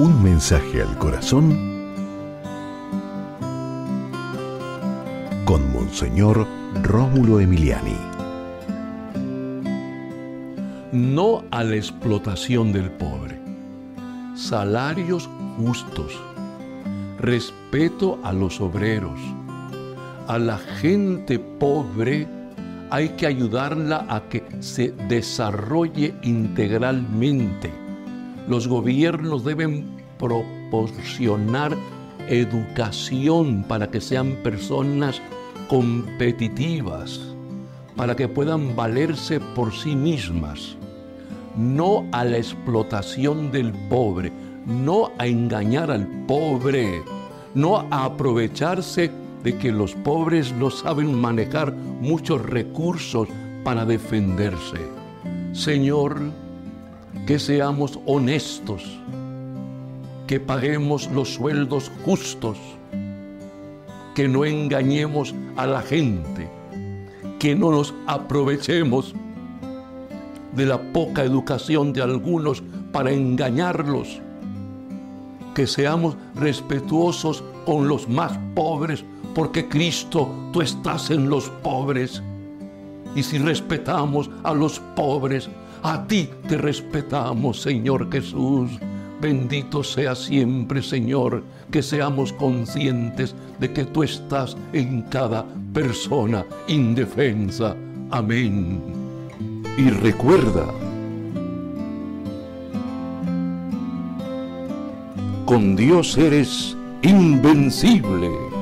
Un mensaje al corazón con Monseñor Rómulo Emiliani. No a la explotación del pobre. Salarios justos. Respeto a los obreros. A la gente pobre hay que ayudarla a que se desarrolle integralmente. Los gobiernos deben proporcionar educación para que sean personas competitivas, para que puedan valerse por sí mismas, no a la explotación del pobre, no a engañar al pobre, no a aprovecharse de que los pobres no saben manejar muchos recursos para defenderse. Señor, que seamos honestos, que paguemos los sueldos justos, que no engañemos a la gente, que no nos aprovechemos de la poca educación de algunos para engañarlos, que seamos respetuosos con los más pobres porque Cristo, tú estás en los pobres. Y si respetamos a los pobres, a ti te respetamos, Señor Jesús. Bendito sea siempre, Señor, que seamos conscientes de que tú estás en cada persona indefensa. Amén. Y recuerda, con Dios eres invencible.